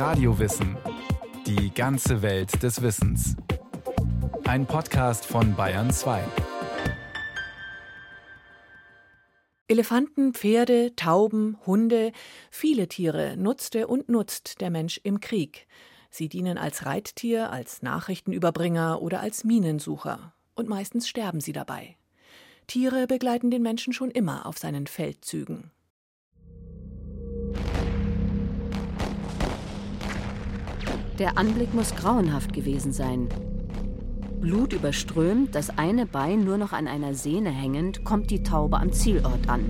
Radiowissen. Die ganze Welt des Wissens. Ein Podcast von Bayern 2. Elefanten, Pferde, Tauben, Hunde, viele Tiere nutzte und nutzt der Mensch im Krieg. Sie dienen als Reittier, als Nachrichtenüberbringer oder als Minensucher. Und meistens sterben sie dabei. Tiere begleiten den Menschen schon immer auf seinen Feldzügen. Der Anblick muss grauenhaft gewesen sein. Blut überströmt, das eine Bein nur noch an einer Sehne hängend, kommt die Taube am Zielort an.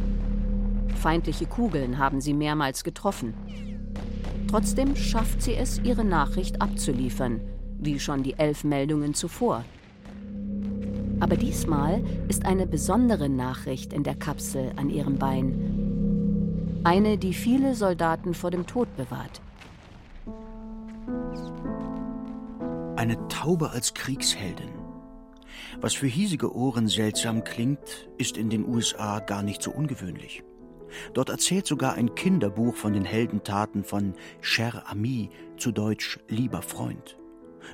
Feindliche Kugeln haben sie mehrmals getroffen. Trotzdem schafft sie es, ihre Nachricht abzuliefern, wie schon die elf Meldungen zuvor. Aber diesmal ist eine besondere Nachricht in der Kapsel an ihrem Bein. Eine, die viele Soldaten vor dem Tod bewahrt. Eine Taube als Kriegsheldin. Was für hiesige Ohren seltsam klingt, ist in den USA gar nicht so ungewöhnlich. Dort erzählt sogar ein Kinderbuch von den Heldentaten von Cher Ami, zu Deutsch lieber Freund.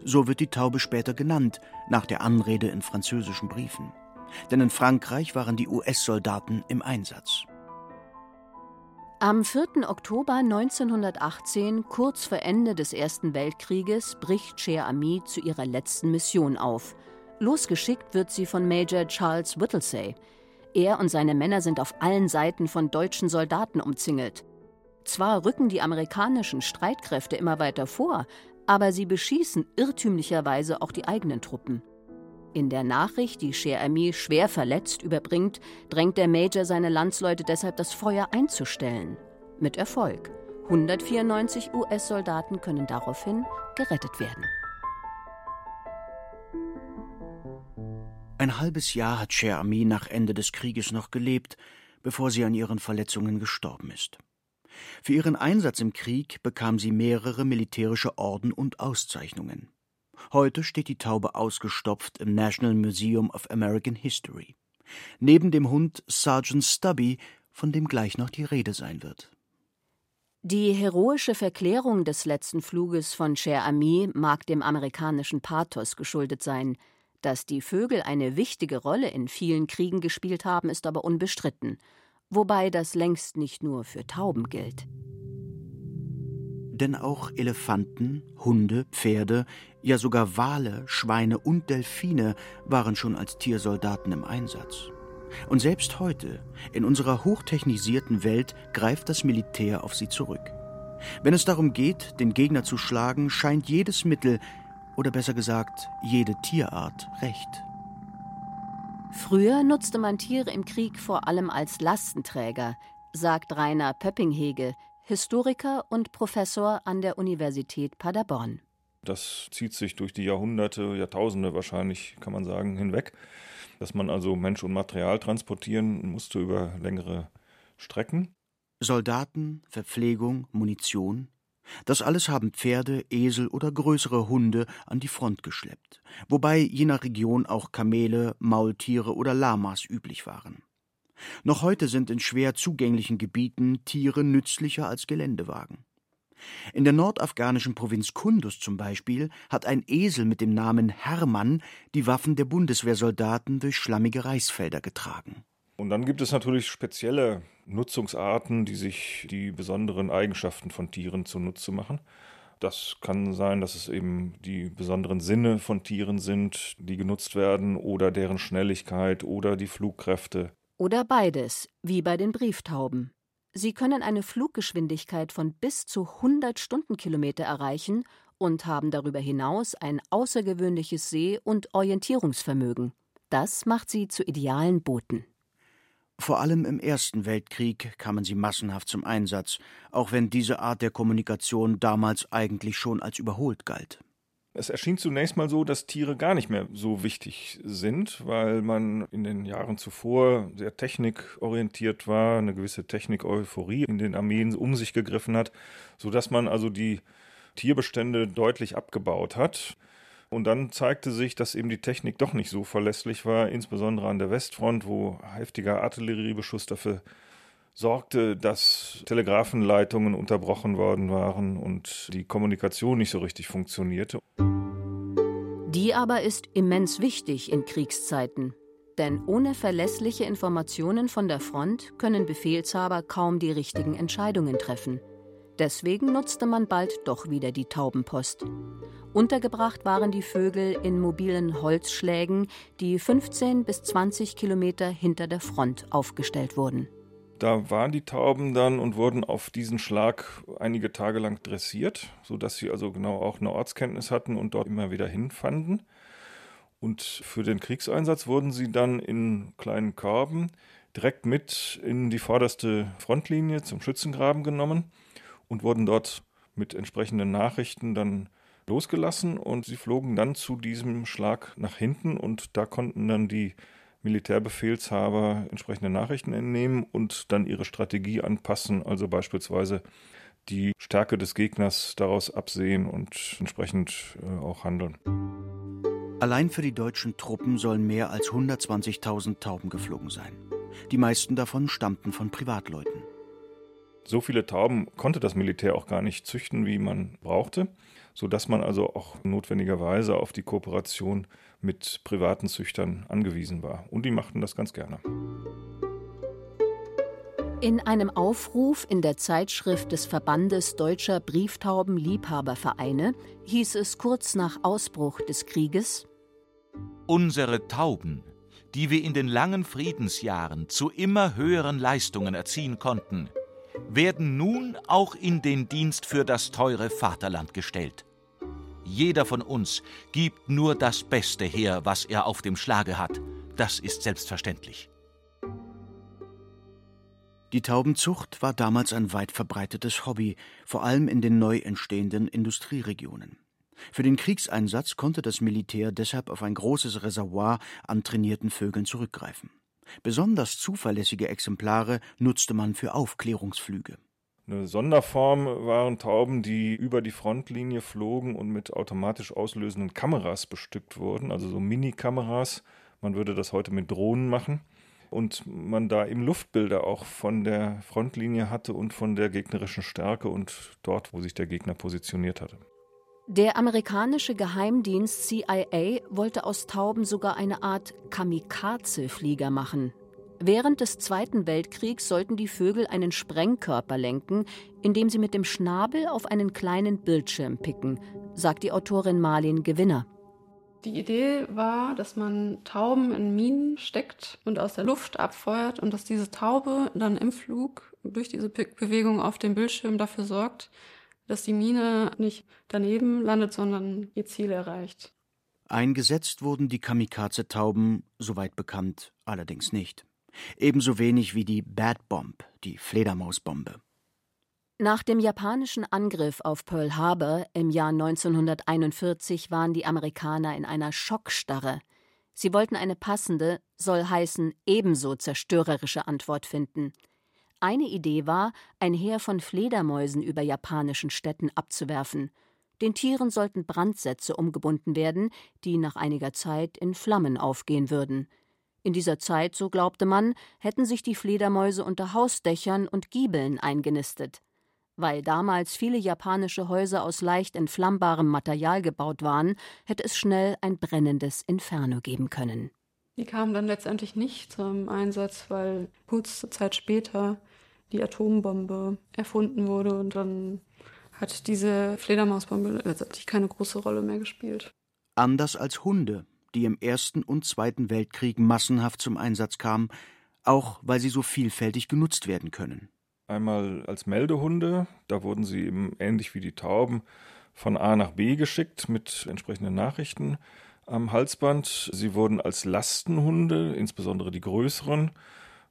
So wird die Taube später genannt, nach der Anrede in französischen Briefen. Denn in Frankreich waren die US-Soldaten im Einsatz. Am 4. Oktober 1918, kurz vor Ende des Ersten Weltkrieges, bricht Cher Ami zu ihrer letzten Mission auf. Losgeschickt wird sie von Major Charles Whittlesey. Er und seine Männer sind auf allen Seiten von deutschen Soldaten umzingelt. Zwar rücken die amerikanischen Streitkräfte immer weiter vor, aber sie beschießen irrtümlicherweise auch die eigenen Truppen. In der Nachricht, die Cher Ami schwer verletzt überbringt, drängt der Major seine Landsleute deshalb, das Feuer einzustellen. Mit Erfolg. 194 US-Soldaten können daraufhin gerettet werden. Ein halbes Jahr hat Cher Ami nach Ende des Krieges noch gelebt, bevor sie an ihren Verletzungen gestorben ist. Für ihren Einsatz im Krieg bekam sie mehrere militärische Orden und Auszeichnungen. Heute steht die Taube ausgestopft im National Museum of American History. Neben dem Hund Sergeant Stubby, von dem gleich noch die Rede sein wird. Die heroische Verklärung des letzten Fluges von Cher Ami mag dem amerikanischen Pathos geschuldet sein. Dass die Vögel eine wichtige Rolle in vielen Kriegen gespielt haben, ist aber unbestritten wobei das längst nicht nur für Tauben gilt. Denn auch Elefanten, Hunde, Pferde, ja sogar Wale, Schweine und Delfine waren schon als Tiersoldaten im Einsatz. Und selbst heute, in unserer hochtechnisierten Welt, greift das Militär auf sie zurück. Wenn es darum geht, den Gegner zu schlagen, scheint jedes Mittel, oder besser gesagt, jede Tierart recht. Früher nutzte man Tiere im Krieg vor allem als Lastenträger, sagt Rainer Pöppinghege, Historiker und Professor an der Universität Paderborn. Das zieht sich durch die Jahrhunderte, Jahrtausende wahrscheinlich, kann man sagen, hinweg, dass man also Mensch und Material transportieren musste über längere Strecken. Soldaten, Verpflegung, Munition, das alles haben Pferde, Esel oder größere Hunde an die Front geschleppt, wobei je nach Region auch Kamele, Maultiere oder Lamas üblich waren. Noch heute sind in schwer zugänglichen Gebieten Tiere nützlicher als Geländewagen. In der nordafghanischen Provinz Kunduz zum Beispiel hat ein Esel mit dem Namen Hermann die Waffen der Bundeswehrsoldaten durch schlammige Reisfelder getragen. Und dann gibt es natürlich spezielle Nutzungsarten, die sich die besonderen Eigenschaften von Tieren zunutze machen. Das kann sein, dass es eben die besonderen Sinne von Tieren sind, die genutzt werden, oder deren Schnelligkeit oder die Flugkräfte. Oder beides, wie bei den Brieftauben. Sie können eine Fluggeschwindigkeit von bis zu 100 Stundenkilometer erreichen und haben darüber hinaus ein außergewöhnliches Seh- und Orientierungsvermögen. Das macht sie zu idealen Booten. Vor allem im Ersten Weltkrieg kamen sie massenhaft zum Einsatz, auch wenn diese Art der Kommunikation damals eigentlich schon als überholt galt. Es erschien zunächst mal so, dass Tiere gar nicht mehr so wichtig sind, weil man in den Jahren zuvor sehr technikorientiert war, eine gewisse Technik-Euphorie in den Armeen um sich gegriffen hat, sodass man also die Tierbestände deutlich abgebaut hat. Und dann zeigte sich, dass eben die Technik doch nicht so verlässlich war, insbesondere an der Westfront, wo heftiger Artilleriebeschuss dafür sorgte, dass Telegrafenleitungen unterbrochen worden waren und die Kommunikation nicht so richtig funktionierte. Die aber ist immens wichtig in Kriegszeiten. Denn ohne verlässliche Informationen von der Front können Befehlshaber kaum die richtigen Entscheidungen treffen. Deswegen nutzte man bald doch wieder die Taubenpost. Untergebracht waren die Vögel in mobilen Holzschlägen, die 15 bis 20 Kilometer hinter der Front aufgestellt wurden. Da waren die Tauben dann und wurden auf diesen Schlag einige Tage lang dressiert, sodass sie also genau auch eine Ortskenntnis hatten und dort immer wieder hinfanden. Und für den Kriegseinsatz wurden sie dann in kleinen Körben direkt mit in die vorderste Frontlinie zum Schützengraben genommen und wurden dort mit entsprechenden Nachrichten dann losgelassen und sie flogen dann zu diesem Schlag nach hinten und da konnten dann die Militärbefehlshaber entsprechende Nachrichten entnehmen und dann ihre Strategie anpassen, also beispielsweise die Stärke des Gegners daraus absehen und entsprechend äh, auch handeln. Allein für die deutschen Truppen sollen mehr als 120.000 Tauben geflogen sein. Die meisten davon stammten von Privatleuten. So viele Tauben konnte das Militär auch gar nicht züchten, wie man brauchte, sodass man also auch notwendigerweise auf die Kooperation mit privaten Züchtern angewiesen war. Und die machten das ganz gerne. In einem Aufruf in der Zeitschrift des Verbandes Deutscher Brieftaubenliebhabervereine hieß es kurz nach Ausbruch des Krieges Unsere Tauben, die wir in den langen Friedensjahren zu immer höheren Leistungen erziehen konnten, werden nun auch in den Dienst für das teure Vaterland gestellt. Jeder von uns gibt nur das Beste her, was er auf dem Schlage hat. Das ist selbstverständlich. Die Taubenzucht war damals ein weit verbreitetes Hobby, vor allem in den neu entstehenden Industrieregionen. Für den Kriegseinsatz konnte das Militär deshalb auf ein großes Reservoir an trainierten Vögeln zurückgreifen. Besonders zuverlässige Exemplare nutzte man für Aufklärungsflüge. Eine Sonderform waren Tauben, die über die Frontlinie flogen und mit automatisch auslösenden Kameras bestückt wurden, also so Mini-Kameras. Man würde das heute mit Drohnen machen. Und man da eben Luftbilder auch von der Frontlinie hatte und von der gegnerischen Stärke und dort, wo sich der Gegner positioniert hatte. Der amerikanische Geheimdienst CIA wollte aus Tauben sogar eine Art Kamikaze-Flieger machen, Während des Zweiten Weltkriegs sollten die Vögel einen Sprengkörper lenken, indem sie mit dem Schnabel auf einen kleinen Bildschirm picken, sagt die Autorin Marlin Gewinner. Die Idee war, dass man Tauben in Minen steckt und aus der Luft abfeuert und dass diese Taube dann im Flug durch diese Bewegung auf dem Bildschirm dafür sorgt, dass die Mine nicht daneben landet, sondern ihr Ziel erreicht. Eingesetzt wurden die Kamikaze-Tauben, soweit bekannt, allerdings nicht ebenso wenig wie die Bad Bomb, die Fledermausbombe. Nach dem japanischen Angriff auf Pearl Harbor im Jahr 1941 waren die Amerikaner in einer Schockstarre. Sie wollten eine passende, soll heißen ebenso zerstörerische Antwort finden. Eine Idee war, ein Heer von Fledermäusen über japanischen Städten abzuwerfen. Den Tieren sollten Brandsätze umgebunden werden, die nach einiger Zeit in Flammen aufgehen würden. In dieser Zeit, so glaubte man, hätten sich die Fledermäuse unter Hausdächern und Giebeln eingenistet. Weil damals viele japanische Häuser aus leicht entflammbarem Material gebaut waren, hätte es schnell ein brennendes Inferno geben können. Die kamen dann letztendlich nicht zum Einsatz, weil kurze Zeit später die Atombombe erfunden wurde und dann hat diese Fledermausbombe letztendlich keine große Rolle mehr gespielt. Anders als Hunde die im Ersten und Zweiten Weltkrieg massenhaft zum Einsatz kamen, auch weil sie so vielfältig genutzt werden können. Einmal als Meldehunde, da wurden sie eben ähnlich wie die Tauben von A nach B geschickt mit entsprechenden Nachrichten am Halsband. Sie wurden als Lastenhunde, insbesondere die größeren,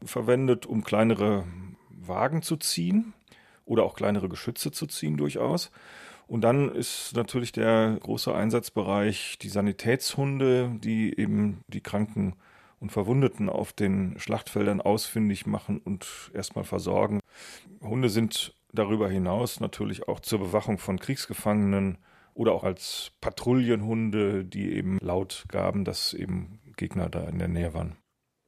verwendet, um kleinere Wagen zu ziehen oder auch kleinere Geschütze zu ziehen durchaus. Und dann ist natürlich der große Einsatzbereich die Sanitätshunde, die eben die Kranken und Verwundeten auf den Schlachtfeldern ausfindig machen und erstmal versorgen. Hunde sind darüber hinaus natürlich auch zur Bewachung von Kriegsgefangenen oder auch als Patrouillenhunde, die eben laut gaben, dass eben Gegner da in der Nähe waren.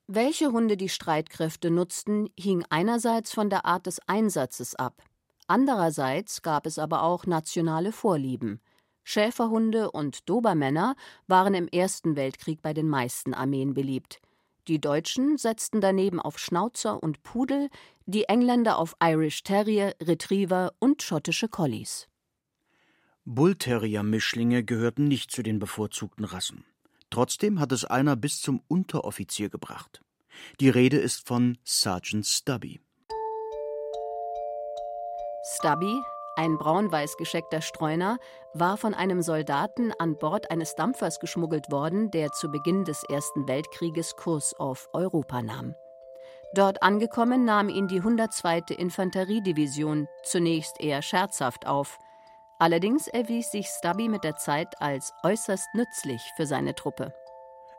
Welche Hunde die Streitkräfte nutzten, hing einerseits von der Art des Einsatzes ab. Andererseits gab es aber auch nationale Vorlieben. Schäferhunde und Dobermänner waren im Ersten Weltkrieg bei den meisten Armeen beliebt. Die Deutschen setzten daneben auf Schnauzer und Pudel, die Engländer auf Irish Terrier, Retriever und schottische Collies. Bullterrier-Mischlinge gehörten nicht zu den bevorzugten Rassen. Trotzdem hat es einer bis zum Unteroffizier gebracht. Die Rede ist von Sergeant Stubby. Stubby, ein braun-weiß gescheckter Streuner, war von einem Soldaten an Bord eines Dampfers geschmuggelt worden, der zu Beginn des Ersten Weltkrieges Kurs auf Europa nahm. Dort angekommen nahm ihn die 102. Infanteriedivision zunächst eher scherzhaft auf. Allerdings erwies sich Stubby mit der Zeit als äußerst nützlich für seine Truppe.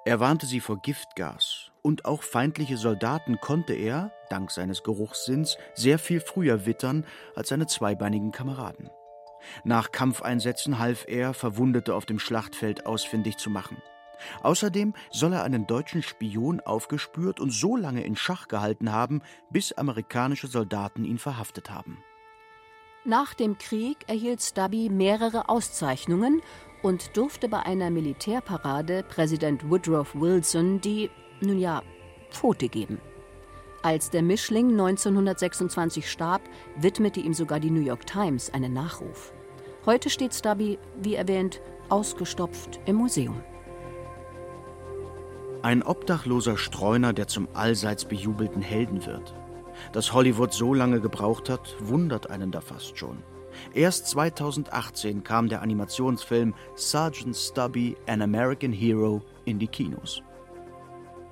Er warnte sie vor Giftgas, und auch feindliche Soldaten konnte er, dank seines Geruchssinns, sehr viel früher wittern als seine zweibeinigen Kameraden. Nach Kampfeinsätzen half er, Verwundete auf dem Schlachtfeld ausfindig zu machen. Außerdem soll er einen deutschen Spion aufgespürt und so lange in Schach gehalten haben, bis amerikanische Soldaten ihn verhaftet haben. Nach dem Krieg erhielt Stubby mehrere Auszeichnungen und durfte bei einer Militärparade Präsident Woodrow Wilson die, nun ja, Pfote geben. Als der Mischling 1926 starb, widmete ihm sogar die New York Times einen Nachruf. Heute steht Stubby, wie erwähnt, ausgestopft im Museum. Ein obdachloser Streuner, der zum allseits bejubelten Helden wird. Dass Hollywood so lange gebraucht hat, wundert einen da fast schon. Erst 2018 kam der Animationsfilm Sergeant Stubby, An American Hero in die Kinos.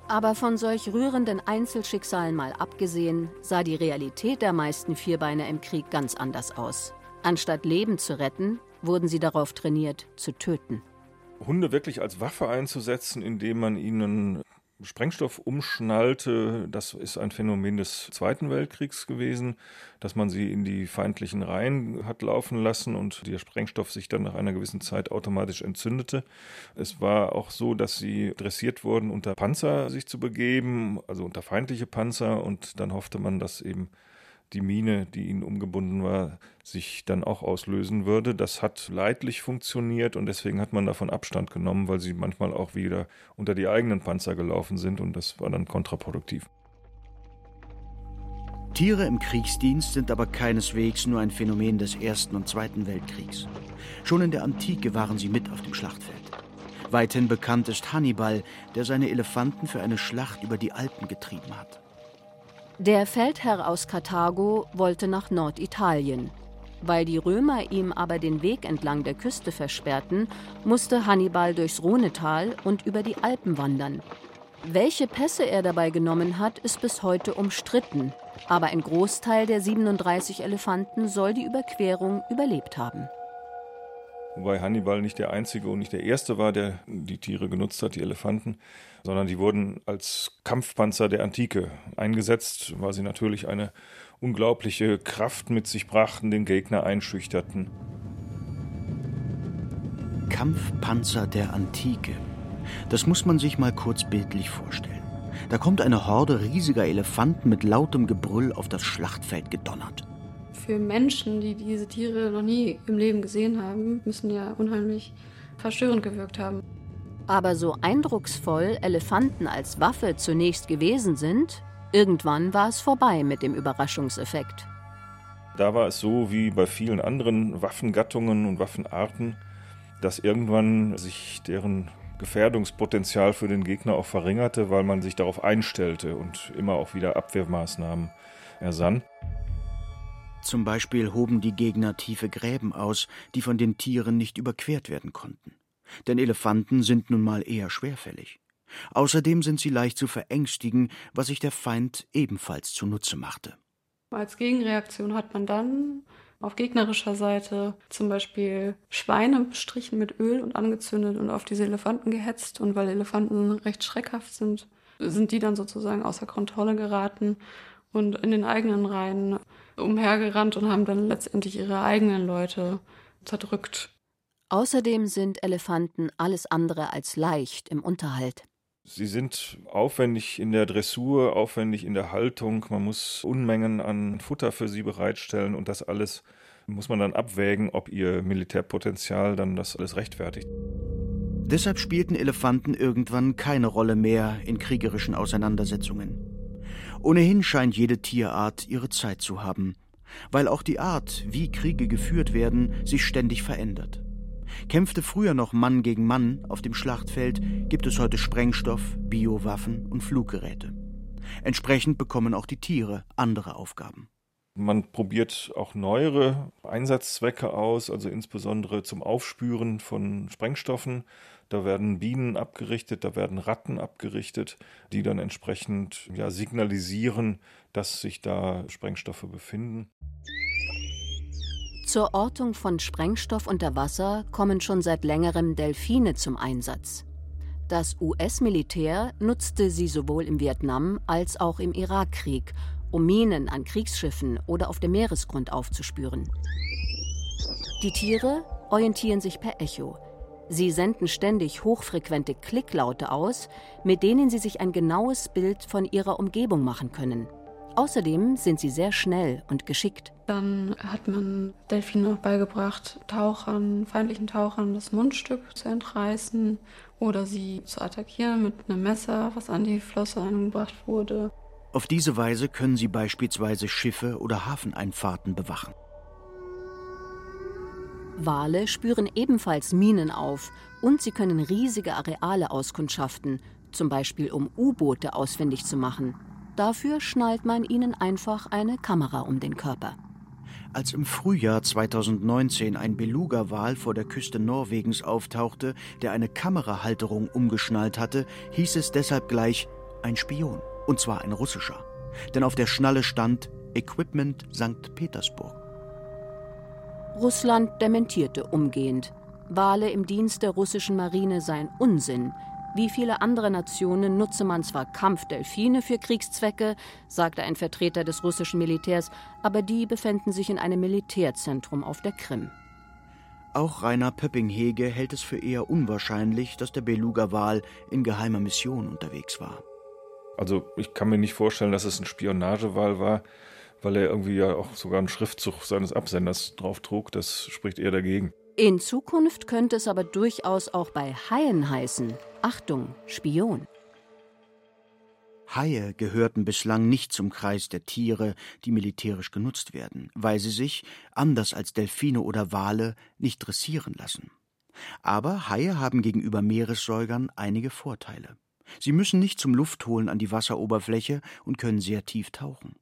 Aber von solch rührenden Einzelschicksalen mal abgesehen, sah die Realität der meisten Vierbeiner im Krieg ganz anders aus. Anstatt Leben zu retten, wurden sie darauf trainiert, zu töten. Hunde wirklich als Waffe einzusetzen, indem man ihnen Sprengstoff umschnallte, das ist ein Phänomen des Zweiten Weltkriegs gewesen, dass man sie in die feindlichen Reihen hat laufen lassen und der Sprengstoff sich dann nach einer gewissen Zeit automatisch entzündete. Es war auch so, dass sie dressiert wurden, unter Panzer sich zu begeben, also unter feindliche Panzer und dann hoffte man, dass eben die Mine, die ihnen umgebunden war, sich dann auch auslösen würde. Das hat leidlich funktioniert und deswegen hat man davon Abstand genommen, weil sie manchmal auch wieder unter die eigenen Panzer gelaufen sind und das war dann kontraproduktiv. Tiere im Kriegsdienst sind aber keineswegs nur ein Phänomen des Ersten und Zweiten Weltkriegs. Schon in der Antike waren sie mit auf dem Schlachtfeld. Weithin bekannt ist Hannibal, der seine Elefanten für eine Schlacht über die Alpen getrieben hat. Der Feldherr aus Karthago wollte nach Norditalien. Weil die Römer ihm aber den Weg entlang der Küste versperrten, musste Hannibal durchs Rhonetal und über die Alpen wandern. Welche Pässe er dabei genommen hat, ist bis heute umstritten, aber ein Großteil der 37 Elefanten soll die Überquerung überlebt haben. Wobei Hannibal nicht der einzige und nicht der erste war, der die Tiere genutzt hat, die Elefanten, sondern die wurden als Kampfpanzer der Antike eingesetzt, weil sie natürlich eine unglaubliche Kraft mit sich brachten, den Gegner einschüchterten. Kampfpanzer der Antike. Das muss man sich mal kurz bildlich vorstellen. Da kommt eine Horde riesiger Elefanten mit lautem Gebrüll auf das Schlachtfeld gedonnert für Menschen, die diese Tiere noch nie im Leben gesehen haben, müssen ja unheimlich verstörend gewirkt haben. Aber so eindrucksvoll Elefanten als Waffe zunächst gewesen sind, irgendwann war es vorbei mit dem Überraschungseffekt. Da war es so wie bei vielen anderen Waffengattungen und Waffenarten, dass irgendwann sich deren Gefährdungspotenzial für den Gegner auch verringerte, weil man sich darauf einstellte und immer auch wieder Abwehrmaßnahmen ersann. Zum Beispiel hoben die Gegner tiefe Gräben aus, die von den Tieren nicht überquert werden konnten. Denn Elefanten sind nun mal eher schwerfällig. Außerdem sind sie leicht zu verängstigen, was sich der Feind ebenfalls zunutze machte. Als Gegenreaktion hat man dann auf gegnerischer Seite zum Beispiel Schweine bestrichen mit Öl und angezündet und auf diese Elefanten gehetzt. Und weil Elefanten recht schreckhaft sind, sind die dann sozusagen außer Kontrolle geraten und in den eigenen Reihen umhergerannt und haben dann letztendlich ihre eigenen Leute zerdrückt. Außerdem sind Elefanten alles andere als leicht im Unterhalt. Sie sind aufwendig in der Dressur, aufwendig in der Haltung. Man muss Unmengen an Futter für sie bereitstellen und das alles muss man dann abwägen, ob ihr Militärpotenzial dann das alles rechtfertigt. Deshalb spielten Elefanten irgendwann keine Rolle mehr in kriegerischen Auseinandersetzungen. Ohnehin scheint jede Tierart ihre Zeit zu haben, weil auch die Art, wie Kriege geführt werden, sich ständig verändert. Kämpfte früher noch Mann gegen Mann auf dem Schlachtfeld, gibt es heute Sprengstoff, Biowaffen und Fluggeräte. Entsprechend bekommen auch die Tiere andere Aufgaben. Man probiert auch neuere Einsatzzwecke aus, also insbesondere zum Aufspüren von Sprengstoffen. Da werden Bienen abgerichtet, da werden Ratten abgerichtet, die dann entsprechend ja, signalisieren, dass sich da Sprengstoffe befinden. Zur Ortung von Sprengstoff unter Wasser kommen schon seit längerem Delfine zum Einsatz. Das US-Militär nutzte sie sowohl im Vietnam als auch im Irakkrieg, um Minen an Kriegsschiffen oder auf dem Meeresgrund aufzuspüren. Die Tiere orientieren sich per Echo. Sie senden ständig hochfrequente Klicklaute aus, mit denen sie sich ein genaues Bild von ihrer Umgebung machen können. Außerdem sind sie sehr schnell und geschickt. Dann hat man Delfinen auch beigebracht, Tauchern, feindlichen Tauchern das Mundstück zu entreißen oder sie zu attackieren mit einem Messer, was an die Flosse angebracht wurde. Auf diese Weise können sie beispielsweise Schiffe oder Hafeneinfahrten bewachen. Wale spüren ebenfalls Minen auf und sie können riesige Areale auskundschaften, zum Beispiel um U-Boote ausfindig zu machen. Dafür schnallt man ihnen einfach eine Kamera um den Körper. Als im Frühjahr 2019 ein Beluga-Wal vor der Küste Norwegens auftauchte, der eine Kamerahalterung umgeschnallt hatte, hieß es deshalb gleich ein Spion, und zwar ein russischer. Denn auf der Schnalle stand Equipment St. Petersburg. Russland dementierte umgehend. Wale im Dienst der russischen Marine seien Unsinn, wie viele andere Nationen nutze man zwar Kampfdelfine für Kriegszwecke, sagte ein Vertreter des russischen Militärs, aber die befänden sich in einem Militärzentrum auf der Krim. Auch Rainer Pöpping-Hege hält es für eher unwahrscheinlich, dass der Beluga-Wal in geheimer Mission unterwegs war. Also ich kann mir nicht vorstellen, dass es ein Spionagewal war, weil er irgendwie ja auch sogar einen Schriftzug seines Absenders drauf trug. Das spricht eher dagegen. In Zukunft könnte es aber durchaus auch bei Haien heißen. Achtung, Spion. Haie gehörten bislang nicht zum Kreis der Tiere, die militärisch genutzt werden, weil sie sich, anders als Delfine oder Wale, nicht dressieren lassen. Aber Haie haben gegenüber Meeressäugern einige Vorteile. Sie müssen nicht zum Luftholen an die Wasseroberfläche und können sehr tief tauchen.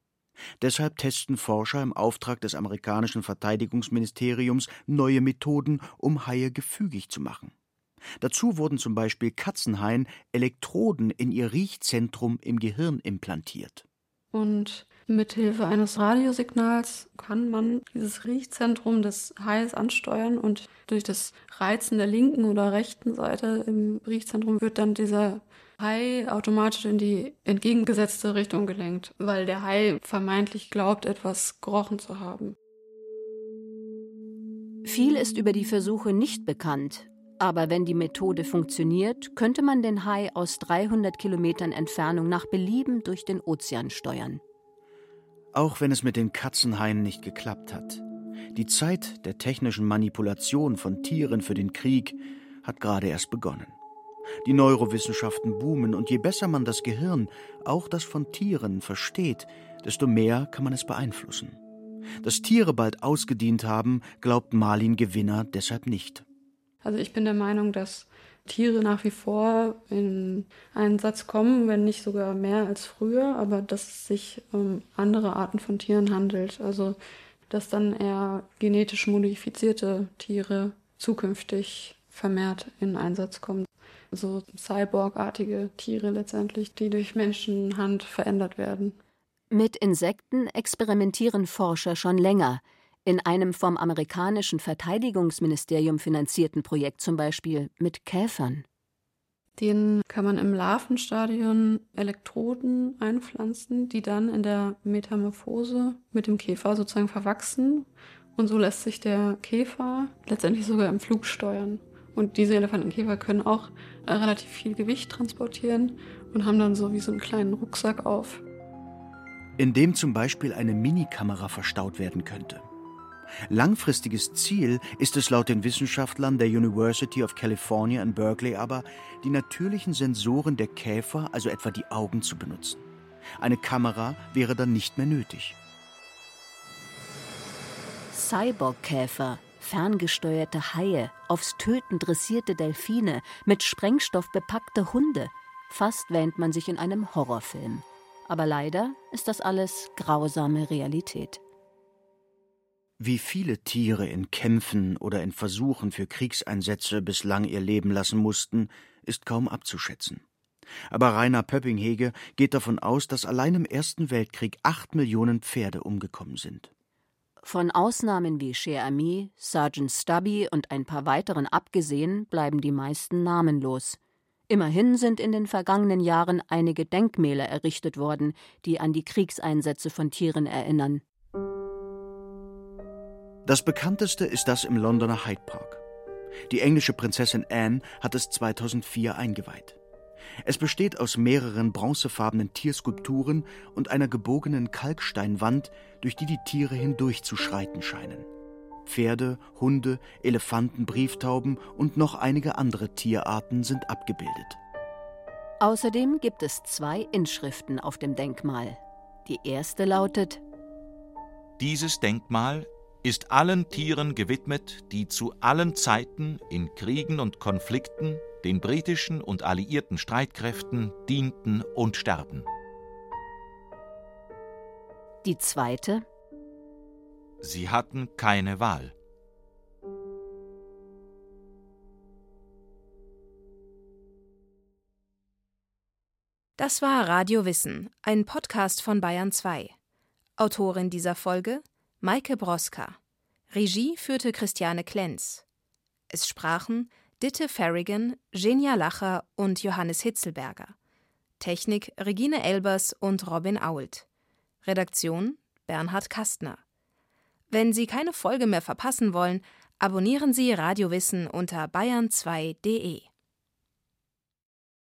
Deshalb testen Forscher im Auftrag des amerikanischen Verteidigungsministeriums neue Methoden, um Haie gefügig zu machen. Dazu wurden zum Beispiel Katzenhaien Elektroden in ihr Riechzentrum im Gehirn implantiert. Und mithilfe eines Radiosignals kann man dieses Riechzentrum des Hais ansteuern und durch das Reizen der linken oder rechten Seite im Riechzentrum wird dann dieser Hai automatisch in die entgegengesetzte Richtung gelenkt, weil der Hai vermeintlich glaubt, etwas gerochen zu haben. Viel ist über die Versuche nicht bekannt, aber wenn die Methode funktioniert, könnte man den Hai aus 300 Kilometern Entfernung nach Belieben durch den Ozean steuern. Auch wenn es mit den Katzenhaien nicht geklappt hat. Die Zeit der technischen Manipulation von Tieren für den Krieg hat gerade erst begonnen. Die Neurowissenschaften boomen und je besser man das Gehirn, auch das von Tieren, versteht, desto mehr kann man es beeinflussen. Dass Tiere bald ausgedient haben, glaubt Marlin Gewinner deshalb nicht. Also ich bin der Meinung, dass Tiere nach wie vor in Einsatz kommen, wenn nicht sogar mehr als früher, aber dass es sich um andere Arten von Tieren handelt. Also dass dann eher genetisch modifizierte Tiere zukünftig vermehrt in Einsatz kommen so Cyborg-artige Tiere letztendlich, die durch Menschenhand verändert werden. Mit Insekten experimentieren Forscher schon länger. In einem vom amerikanischen Verteidigungsministerium finanzierten Projekt zum Beispiel mit Käfern. Den kann man im Larvenstadion Elektroden einpflanzen, die dann in der Metamorphose mit dem Käfer sozusagen verwachsen. Und so lässt sich der Käfer letztendlich sogar im Flug steuern. Und diese Elefantenkäfer können auch äh, relativ viel Gewicht transportieren und haben dann so wie so einen kleinen Rucksack auf. In dem zum Beispiel eine Minikamera verstaut werden könnte. Langfristiges Ziel ist es laut den Wissenschaftlern der University of California in Berkeley aber, die natürlichen Sensoren der Käfer, also etwa die Augen, zu benutzen. Eine Kamera wäre dann nicht mehr nötig. Cyborg-Käfer, ferngesteuerte Haie, aufs Töten dressierte Delfine, mit Sprengstoff bepackte Hunde. Fast wähnt man sich in einem Horrorfilm. Aber leider ist das alles grausame Realität. Wie viele Tiere in Kämpfen oder in Versuchen für Kriegseinsätze bislang ihr Leben lassen mussten, ist kaum abzuschätzen. Aber Rainer Pöppinghege geht davon aus, dass allein im Ersten Weltkrieg acht Millionen Pferde umgekommen sind. Von Ausnahmen wie Cher Ami, Sergeant Stubby und ein paar weiteren abgesehen, bleiben die meisten namenlos. Immerhin sind in den vergangenen Jahren einige Denkmäler errichtet worden, die an die Kriegseinsätze von Tieren erinnern. Das bekannteste ist das im Londoner Hyde Park. Die englische Prinzessin Anne hat es 2004 eingeweiht. Es besteht aus mehreren bronzefarbenen Tierskulpturen und einer gebogenen Kalksteinwand, durch die die Tiere hindurchzuschreiten scheinen. Pferde, Hunde, Elefanten, Brieftauben und noch einige andere Tierarten sind abgebildet. Außerdem gibt es zwei Inschriften auf dem Denkmal. Die erste lautet Dieses Denkmal ist allen Tieren gewidmet, die zu allen Zeiten in Kriegen und Konflikten den britischen und alliierten Streitkräften dienten und starben. Die zweite Sie hatten keine Wahl. Das war Radio Wissen, ein Podcast von Bayern 2. Autorin dieser Folge Maike Broska. Regie führte Christiane Klenz. Es sprachen Ditte Farrigan, Genia Lacher und Johannes Hitzelberger. Technik Regine Elbers und Robin Ault. Redaktion Bernhard Kastner. Wenn Sie keine Folge mehr verpassen wollen, abonnieren Sie Radiowissen unter bayern2.de.